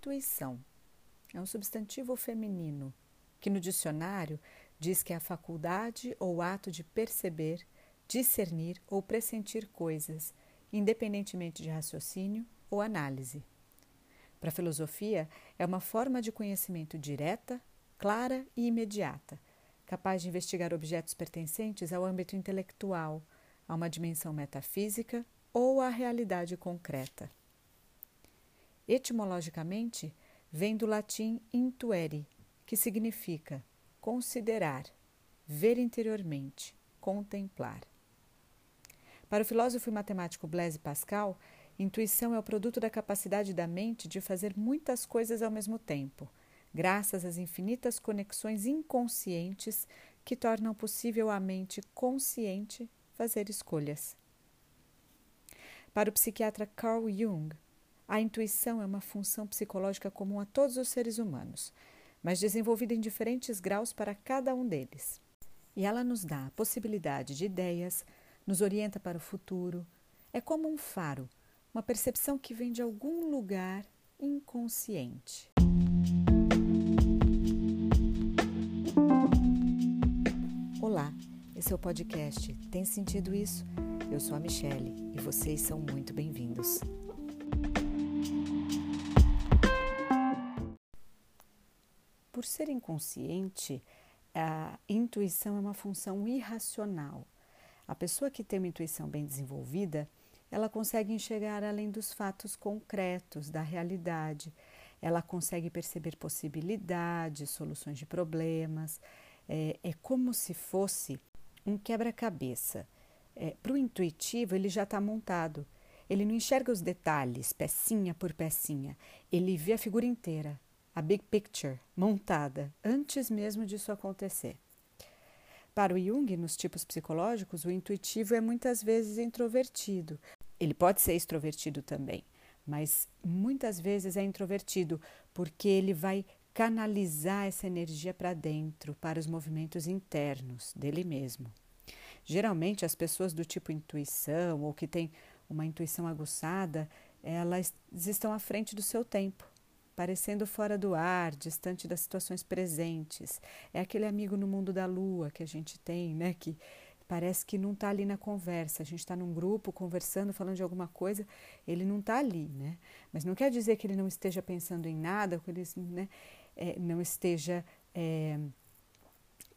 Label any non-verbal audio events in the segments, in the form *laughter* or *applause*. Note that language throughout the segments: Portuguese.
intuição? É um substantivo feminino que no dicionário diz que é a faculdade ou ato de perceber, discernir ou pressentir coisas, independentemente de raciocínio ou análise. Para a filosofia, é uma forma de conhecimento direta, clara e imediata, capaz de investigar objetos pertencentes ao âmbito intelectual, a uma dimensão metafísica ou à realidade concreta. Etimologicamente, vem do latim intuere, que significa considerar, ver interiormente, contemplar. Para o filósofo e matemático Blaise Pascal, intuição é o produto da capacidade da mente de fazer muitas coisas ao mesmo tempo, graças às infinitas conexões inconscientes que tornam possível à mente consciente fazer escolhas. Para o psiquiatra Carl Jung, a intuição é uma função psicológica comum a todos os seres humanos, mas desenvolvida em diferentes graus para cada um deles. E ela nos dá a possibilidade de ideias, nos orienta para o futuro. É como um faro, uma percepção que vem de algum lugar inconsciente. Olá, esse é o podcast Tem Sentido Isso? Eu sou a Michele e vocês são muito bem-vindos. Ser inconsciente, a intuição é uma função irracional. A pessoa que tem uma intuição bem desenvolvida, ela consegue enxergar além dos fatos concretos da realidade. Ela consegue perceber possibilidades, soluções de problemas. É, é como se fosse um quebra-cabeça. É, Para o intuitivo, ele já está montado. Ele não enxerga os detalhes, pecinha por pecinha. Ele vê a figura inteira, a big picture, montada, antes mesmo disso acontecer. Para o Jung, nos tipos psicológicos, o intuitivo é muitas vezes introvertido. Ele pode ser extrovertido também, mas muitas vezes é introvertido porque ele vai canalizar essa energia para dentro, para os movimentos internos dele mesmo. Geralmente, as pessoas do tipo intuição ou que têm uma intuição aguçada, elas estão à frente do seu tempo, parecendo fora do ar, distante das situações presentes. É aquele amigo no mundo da lua que a gente tem, né? Que parece que não está ali na conversa. A gente está num grupo conversando, falando de alguma coisa, ele não está ali, né? Mas não quer dizer que ele não esteja pensando em nada, que ele né, é, não esteja é,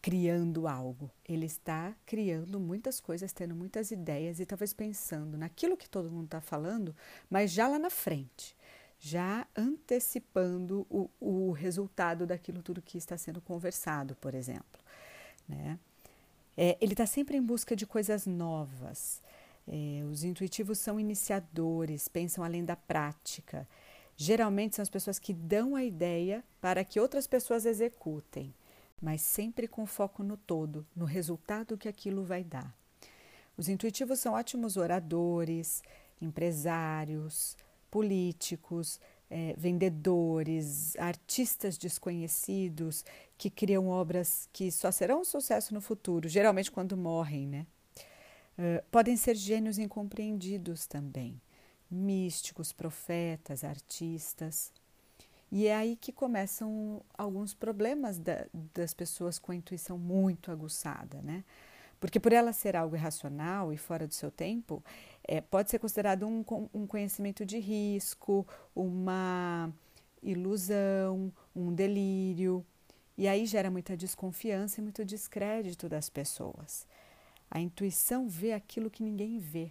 criando algo. Ele está criando muitas coisas, tendo muitas ideias e talvez pensando naquilo que todo mundo está falando, mas já lá na frente, já antecipando o, o resultado daquilo tudo que está sendo conversado, por exemplo. Né? É, ele está sempre em busca de coisas novas. É, os intuitivos são iniciadores, pensam além da prática. Geralmente são as pessoas que dão a ideia para que outras pessoas executem mas sempre com foco no todo, no resultado que aquilo vai dar. Os intuitivos são ótimos oradores, empresários, políticos, é, vendedores, artistas desconhecidos que criam obras que só serão um sucesso no futuro, geralmente quando morrem, né? Uh, podem ser gênios incompreendidos também, místicos, profetas, artistas. E é aí que começam alguns problemas da, das pessoas com a intuição muito aguçada, né? Porque por ela ser algo irracional e fora do seu tempo, é, pode ser considerado um, um conhecimento de risco, uma ilusão, um delírio. E aí gera muita desconfiança e muito descrédito das pessoas. A intuição vê aquilo que ninguém vê.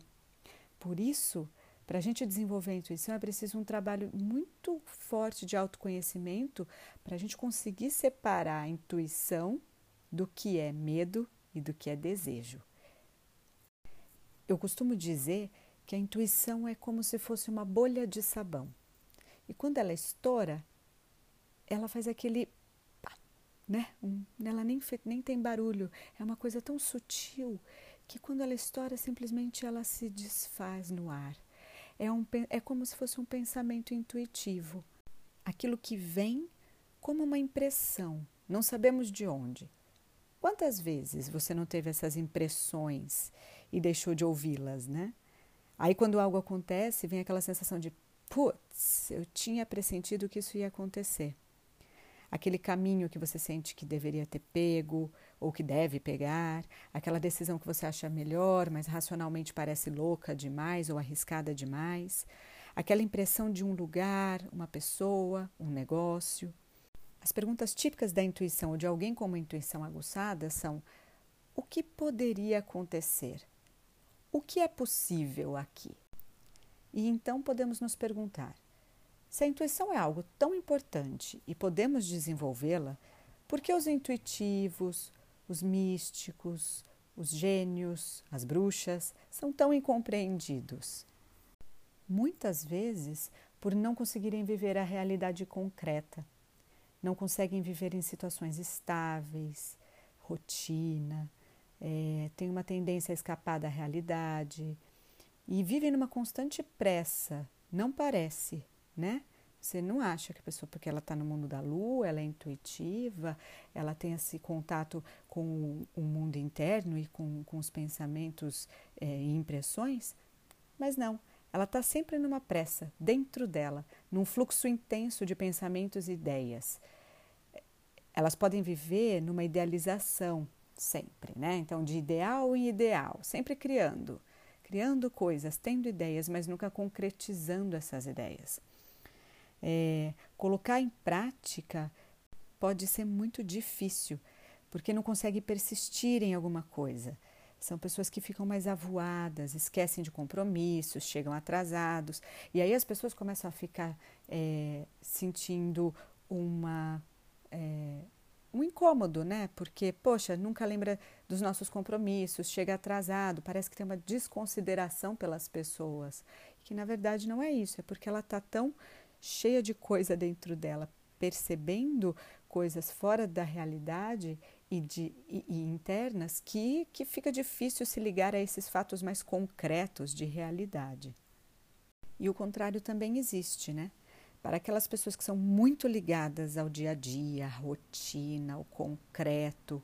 Por isso, para a gente desenvolver a intuição é preciso um trabalho muito forte de autoconhecimento para a gente conseguir separar a intuição do que é medo e do que é desejo. Eu costumo dizer que a intuição é como se fosse uma bolha de sabão. E quando ela estoura, ela faz aquele. Né? Um, ela nem, nem tem barulho. É uma coisa tão sutil que quando ela estoura, simplesmente ela se desfaz no ar. É, um, é como se fosse um pensamento intuitivo. Aquilo que vem como uma impressão, não sabemos de onde. Quantas vezes você não teve essas impressões e deixou de ouvi-las, né? Aí, quando algo acontece, vem aquela sensação de putz, eu tinha pressentido que isso ia acontecer. Aquele caminho que você sente que deveria ter pego ou que deve pegar, aquela decisão que você acha melhor, mas racionalmente parece louca demais ou arriscada demais, aquela impressão de um lugar, uma pessoa, um negócio. As perguntas típicas da intuição ou de alguém com uma intuição aguçada são: o que poderia acontecer? O que é possível aqui? E então podemos nos perguntar: se a intuição é algo tão importante e podemos desenvolvê-la, por que os intuitivos, os místicos, os gênios, as bruxas são tão incompreendidos? Muitas vezes por não conseguirem viver a realidade concreta, não conseguem viver em situações estáveis, rotina, é, têm uma tendência a escapar da realidade e vivem numa constante pressa, não parece, né? Você não acha que a pessoa, porque ela está no mundo da lua, ela é intuitiva, ela tem esse contato com o mundo interno e com, com os pensamentos é, e impressões? Mas não, ela está sempre numa pressa, dentro dela, num fluxo intenso de pensamentos e ideias. Elas podem viver numa idealização sempre, né? Então, de ideal em ideal, sempre criando, criando coisas, tendo ideias, mas nunca concretizando essas ideias. É, colocar em prática pode ser muito difícil, porque não consegue persistir em alguma coisa. São pessoas que ficam mais avoadas, esquecem de compromissos, chegam atrasados. E aí as pessoas começam a ficar é, sentindo uma, é, um incômodo, né? Porque, poxa, nunca lembra dos nossos compromissos, chega atrasado, parece que tem uma desconsideração pelas pessoas. Que na verdade não é isso, é porque ela está tão cheia de coisa dentro dela, percebendo coisas fora da realidade e, de, e, e, internas que, que fica difícil se ligar a esses fatos mais concretos de realidade. E o contrário também existe, né? Para aquelas pessoas que são muito ligadas ao dia a dia, à rotina, ao concreto,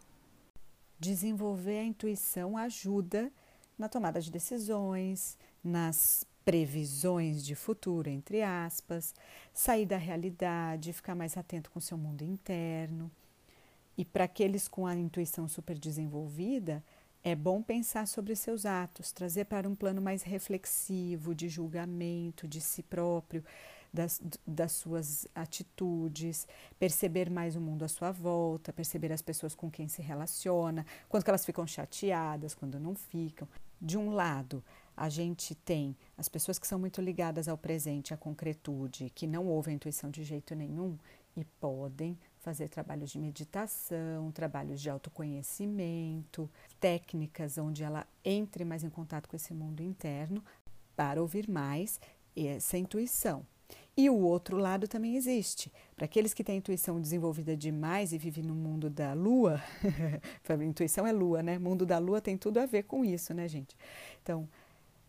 desenvolver a intuição ajuda na tomada de decisões, nas previsões de futuro, entre aspas, sair da realidade, ficar mais atento com seu mundo interno. E para aqueles com a intuição super desenvolvida, é bom pensar sobre seus atos, trazer para um plano mais reflexivo, de julgamento de si próprio, das, das suas atitudes, perceber mais o mundo à sua volta, perceber as pessoas com quem se relaciona, quando elas ficam chateadas, quando não ficam. De um lado, a gente tem as pessoas que são muito ligadas ao presente, à concretude, que não ouvem intuição de jeito nenhum e podem fazer trabalhos de meditação, trabalhos de autoconhecimento, técnicas onde ela entre mais em contato com esse mundo interno para ouvir mais essa intuição. E o outro lado também existe. Para aqueles que têm intuição desenvolvida demais e vivem no mundo da lua, *laughs* intuição é lua, né? Mundo da lua tem tudo a ver com isso, né, gente? Então,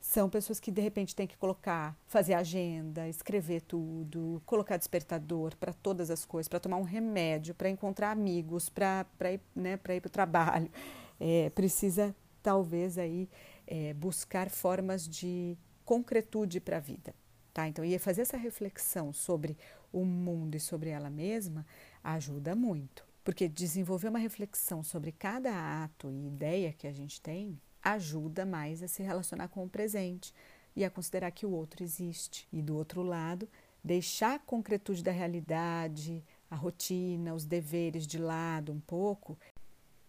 são pessoas que de repente têm que colocar, fazer agenda, escrever tudo, colocar despertador para todas as coisas, para tomar um remédio, para encontrar amigos, para ir, né, para o trabalho. É, precisa talvez aí é, buscar formas de concretude para a vida. Tá? Então, fazer essa reflexão sobre o mundo e sobre ela mesma ajuda muito, porque desenvolver uma reflexão sobre cada ato e ideia que a gente tem ajuda mais a se relacionar com o presente e a considerar que o outro existe. E do outro lado, deixar a concretude da realidade, a rotina, os deveres de lado um pouco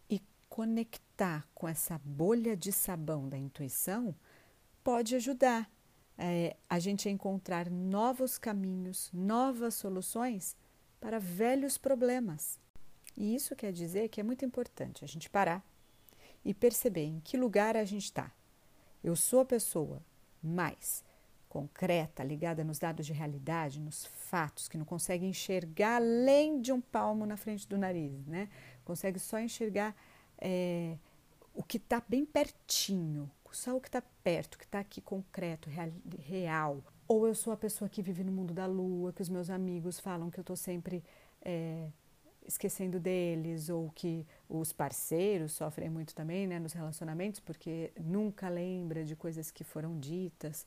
e conectar com essa bolha de sabão da intuição pode ajudar é, a gente a encontrar novos caminhos, novas soluções para velhos problemas. E isso quer dizer que é muito importante a gente parar e perceber em que lugar a gente está. Eu sou a pessoa mais concreta, ligada nos dados de realidade, nos fatos, que não consegue enxergar além de um palmo na frente do nariz, né? Consegue só enxergar é, o que está bem pertinho, só o que está perto, o que está aqui concreto, real, real. Ou eu sou a pessoa que vive no mundo da lua, que os meus amigos falam que eu estou sempre é, esquecendo deles, ou que os parceiros sofrem muito também né, nos relacionamentos, porque nunca lembra de coisas que foram ditas.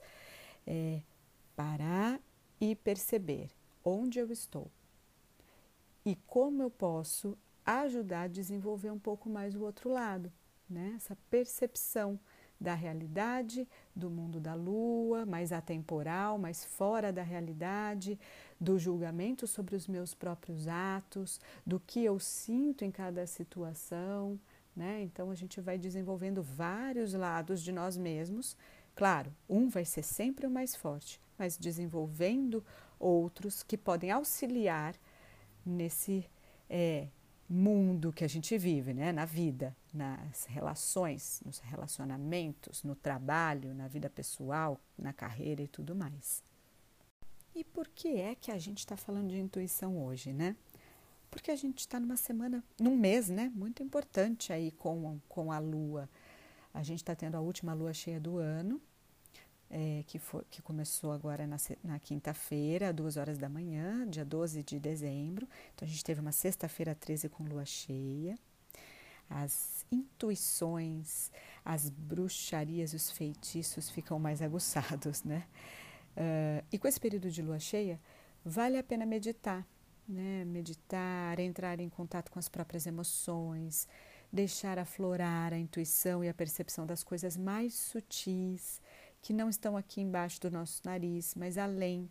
É, parar e perceber onde eu estou e como eu posso ajudar a desenvolver um pouco mais o outro lado, né? Essa percepção da realidade, do mundo da lua, mais atemporal, mais fora da realidade, do julgamento sobre os meus próprios atos, do que eu sinto em cada situação, né? Então a gente vai desenvolvendo vários lados de nós mesmos. Claro, um vai ser sempre o mais forte, mas desenvolvendo outros que podem auxiliar nesse é, mundo que a gente vive, né? na vida, nas relações, nos relacionamentos, no trabalho, na vida pessoal, na carreira e tudo mais. E por que é que a gente está falando de intuição hoje, né? Porque a gente está numa semana, num mês, né? Muito importante aí com, com a lua. A gente está tendo a última lua cheia do ano, é, que, foi, que começou agora na, na quinta-feira, duas horas da manhã, dia 12 de dezembro. Então, a gente teve uma sexta-feira 13 com lua cheia. As intuições, as bruxarias, os feitiços ficam mais aguçados, né? Uh, e com esse período de lua cheia, vale a pena meditar, né? Meditar, entrar em contato com as próprias emoções, deixar aflorar a intuição e a percepção das coisas mais sutis, que não estão aqui embaixo do nosso nariz, mas além,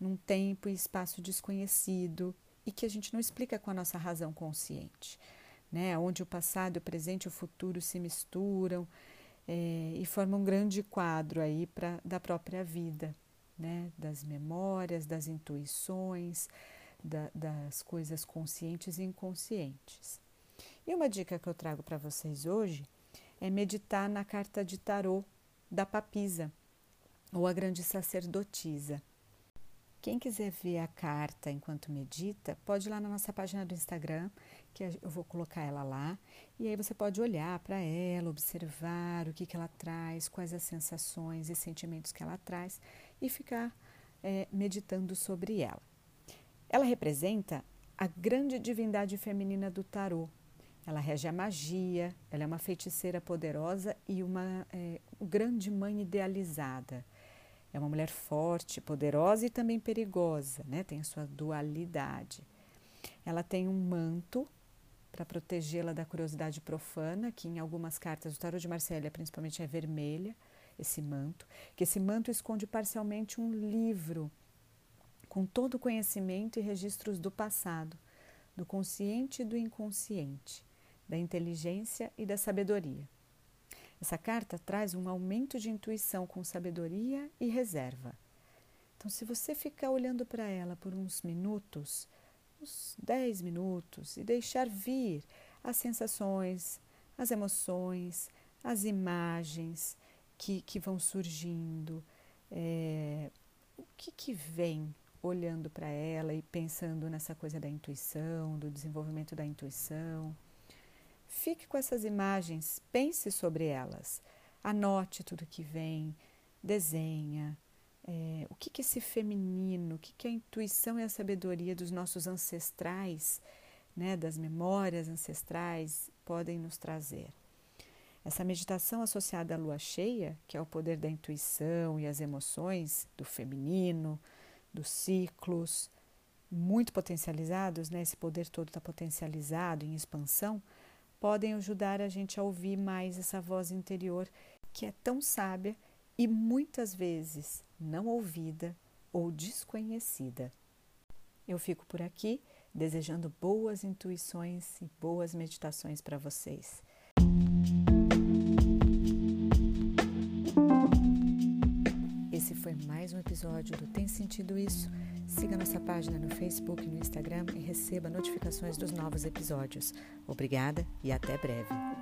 num tempo e espaço desconhecido e que a gente não explica com a nossa razão consciente, né? Onde o passado, o presente e o futuro se misturam é, e formam um grande quadro aí pra, da própria vida, né? Das memórias, das intuições, da, das coisas conscientes e inconscientes. E uma dica que eu trago para vocês hoje é meditar na carta de tarô da papisa ou a grande sacerdotisa. Quem quiser ver a carta enquanto medita, pode ir lá na nossa página do Instagram, que eu vou colocar ela lá, e aí você pode olhar para ela, observar o que, que ela traz, quais as sensações e sentimentos que ela traz e ficar é, meditando sobre ela. Ela representa a grande divindade feminina do tarô, ela rege a magia, ela é uma feiticeira poderosa e uma é, grande mãe idealizada. É uma mulher forte, poderosa e também perigosa, né? tem a sua dualidade. Ela tem um manto para protegê-la da curiosidade profana, que em algumas cartas do tarot de Marsella principalmente é vermelha, esse manto, que esse manto esconde parcialmente um livro com todo o conhecimento e registros do passado, do consciente e do inconsciente da inteligência e da sabedoria. Essa carta traz um aumento de intuição com sabedoria e reserva. Então, se você ficar olhando para ela por uns minutos, uns 10 minutos, e deixar vir as sensações, as emoções, as imagens que, que vão surgindo, é, o que, que vem olhando para ela e pensando nessa coisa da intuição, do desenvolvimento da intuição. Fique com essas imagens, pense sobre elas, anote tudo que vem, desenha. É, o que, que esse feminino, o que, que a intuição e a sabedoria dos nossos ancestrais, né, das memórias ancestrais, podem nos trazer. Essa meditação associada à lua cheia, que é o poder da intuição e as emoções do feminino, dos ciclos, muito potencializados, né? esse poder todo está potencializado em expansão, podem ajudar a gente a ouvir mais essa voz interior que é tão sábia e muitas vezes não ouvida ou desconhecida. Eu fico por aqui desejando boas intuições e boas meditações para vocês. Esse foi mais um episódio do Tem Sentido Isso? Siga nossa página no Facebook e no Instagram e receba notificações dos novos episódios. Obrigada e até breve.